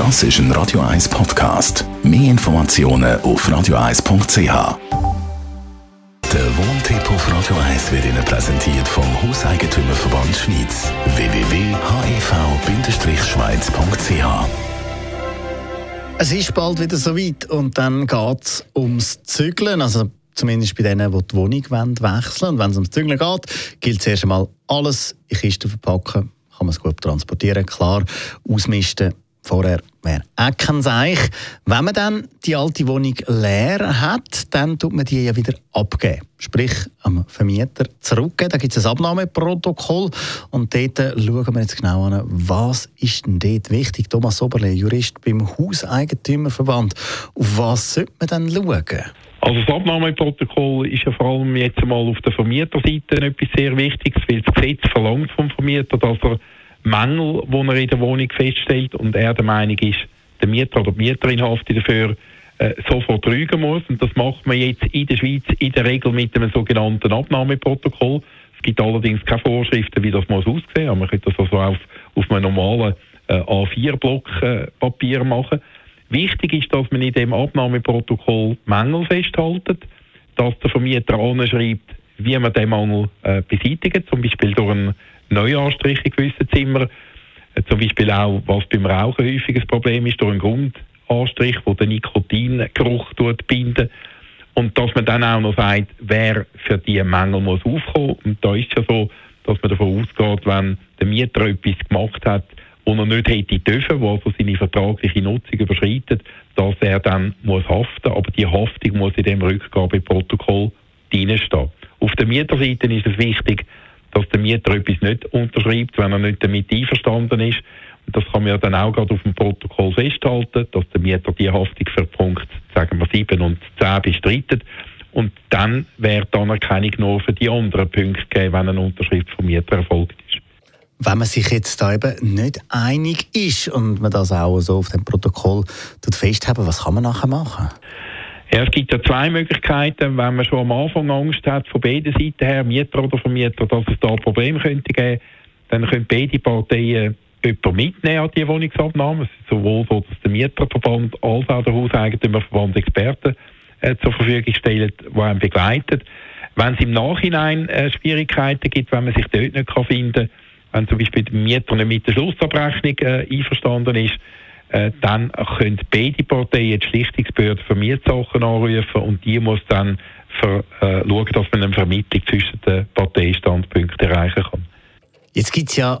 Das ist ein Radio 1 Podcast. Mehr Informationen auf radio1.ch. Der Wohntipp auf Radio 1 wird Ihnen präsentiert vom Hauseigentümerverband Schweiz. www.hev-schweiz.ch Es ist bald wieder soweit und dann geht es ums Zügeln. Also zumindest bei denen, die die Wohnung wechseln wollen. Und wenn es ums Zügeln geht, gilt zuerst einmal alles in Kisten verpacken. Kann man es gut transportieren, klar. Ausmisten vorher wäre auch kein Seich. Wenn man dann die alte Wohnung leer hat, dann tut man die ja wieder abgeben. Sprich, am Vermieter zurückgeben. Da gibt es ein Abnahmeprotokoll. Und dort schauen wir jetzt genau an, was ist denn dort wichtig. Thomas Oberle, Jurist beim Hauseigentümerverband. Auf was sollte man dann schauen? Also das Abnahmeprotokoll ist ja vor allem jetzt einmal auf der Vermieterseite etwas sehr Wichtiges, weil das Gesetz verlangt vom Vermieter, dass er Mängel, die er in der Wohnung feststellt und er der Meinung ist, der Mieter oder die Mieterin haftet dafür, äh, sofort rügen muss. Und das macht man jetzt in der Schweiz in der Regel mit einem sogenannten Abnahmeprotokoll. Es gibt allerdings keine Vorschriften, wie das muss aussehen muss. Man könnte das also auf, auf einem normalen äh, A4-Block äh, Papier machen. Wichtig ist, dass man in dem Abnahmeprotokoll Mängel festhält, dass der Vermieter anschreibt, wie man den Mangel äh, beseitigt, zum Beispiel durch einen Neuanstrich in gewissen Zimmern. Äh, zum Beispiel auch, was beim Rauchen häufig ein Problem ist, durch einen Grundanstrich, der den Nikotingeruch bindet. Und dass man dann auch noch sagt, wer für diese Mängel muss aufkommen. Und da ist es ja so, dass man davon ausgeht, wenn der Mieter etwas gemacht hat, wo er nicht hätte dürfen, wo also seine vertragliche Nutzung überschreitet, dass er dann muss haften. Aber die Haftung muss in dem Rückgabeprotokoll drinstehen. Auf der Mieterseite ist es wichtig, dass der Mieter etwas nicht unterschreibt, wenn er nicht damit einverstanden ist. Und das kann man ja dann auch gerade auf dem Protokoll festhalten, dass der Mieter die Haftung für Punkt, sagen wir 7 und 10 bestreitet. Und dann wäre die Anerkennung nur für die anderen Punkte gegeben, wenn eine Unterschrift vom Mieter erfolgt ist. Wenn man sich jetzt da eben nicht einig ist und man das auch so auf dem Protokoll festhält, was kann man nachher machen? Ja, es gibt ja zwei Möglichkeiten, wenn man schon am Anfang Angst hat, von beiden Seiten her, Mieter oder Vermieter, dass es da ein Problem könnte geben, dann können beide Parteien jemanden mitnehmen an die Wohnungsabnahme. Es ist sowohl so, dass der Mieterverband als auch der Hauseigentümerverband Experten äh, zur Verfügung stellen, die einen begleiten. Wenn es im Nachhinein äh, Schwierigkeiten gibt, wenn man sich dort nicht kann finden kann, wenn zum Beispiel der Mieter nicht mit der Schlussabrechnung äh, einverstanden ist, äh, dann können beide Parteien die Schlichtungsbehörde für Mietsachen anrufen und die muss dann für, äh, schauen, dass man eine Vermittlung zwischen den Parteistandpunkten erreichen kann. Jetzt gibt es ja,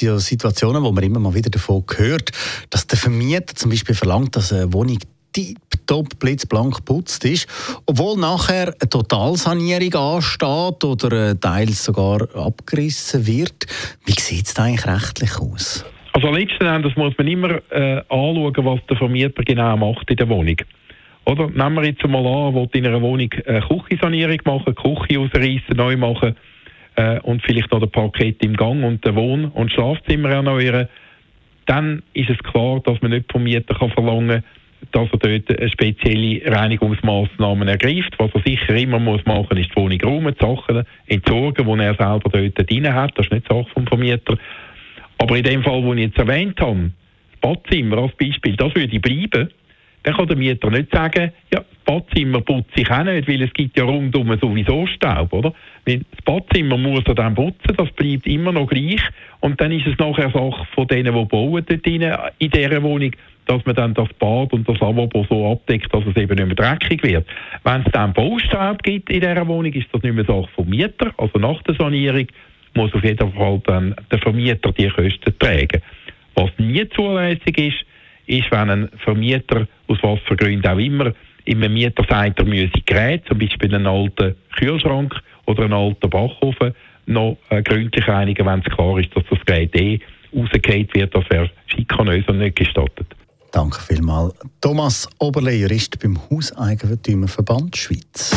ja Situationen, wo man immer mal wieder davon hört, dass der Vermieter zum Beispiel verlangt, dass eine Wohnung top blitzblank geputzt ist, obwohl nachher eine Totalsanierung ansteht oder teils sogar abgerissen wird. Wie sieht es eigentlich rechtlich aus? Also letzten Endes muss man immer äh, anschauen, was der Vermieter genau macht in der Wohnung. Oder nehmen wir jetzt mal an, will in einer Wohnung eine Küchensanierung machen, Küche ausreißen, neu machen äh, und vielleicht noch ein Parkett im Gang und den Wohn- und Schlafzimmer erneuern. Dann ist es klar, dass man nicht vom Mieter kann verlangen kann, dass er dort spezielle Reinigungsmaßnahmen ergreift. Was er sicher immer muss machen, ist die Wohnung räumen, die Sachen entsorgen, die er selber dort drin hat. Das ist nicht Sache vom Vermieter. Aber in dem Fall, den ich jetzt erwähnt habe, das Badzimmer als Beispiel, das würde bleiben, dann kann der Mieter nicht sagen, ja, das Badzimmer putze ich auch nicht, weil es gibt ja rundum sowieso Staub, oder? Weil das Badzimmer muss er dann putzen, das bleibt immer noch gleich und dann ist es nachher Sache von denen, die bauen dort rein, in dieser Wohnung, dass man dann das Bad und das Lavabo so abdeckt, dass es eben nicht mehr dreckig wird. Wenn es dann Baustaub gibt in dieser Wohnung, ist das nicht mehr Sache vom Mieter, also nach der Sanierung, muss auf jeden Fall dann der Vermieter die Kosten tragen. Was nie zulässig ist, ist, wenn ein Vermieter, aus was für Gründen auch immer, einem Mieter sagt, er müsse Geräte, zum Beispiel einen alten Kühlschrank oder einen alten Backofen, noch äh, gründlich einigen, wenn es klar ist, dass das Gerät eh rausgekehrt wird, das wäre schikanös und nicht gestattet. Danke vielmals. Thomas Oberle, Jurist beim Hauseigentümerverband Schweiz.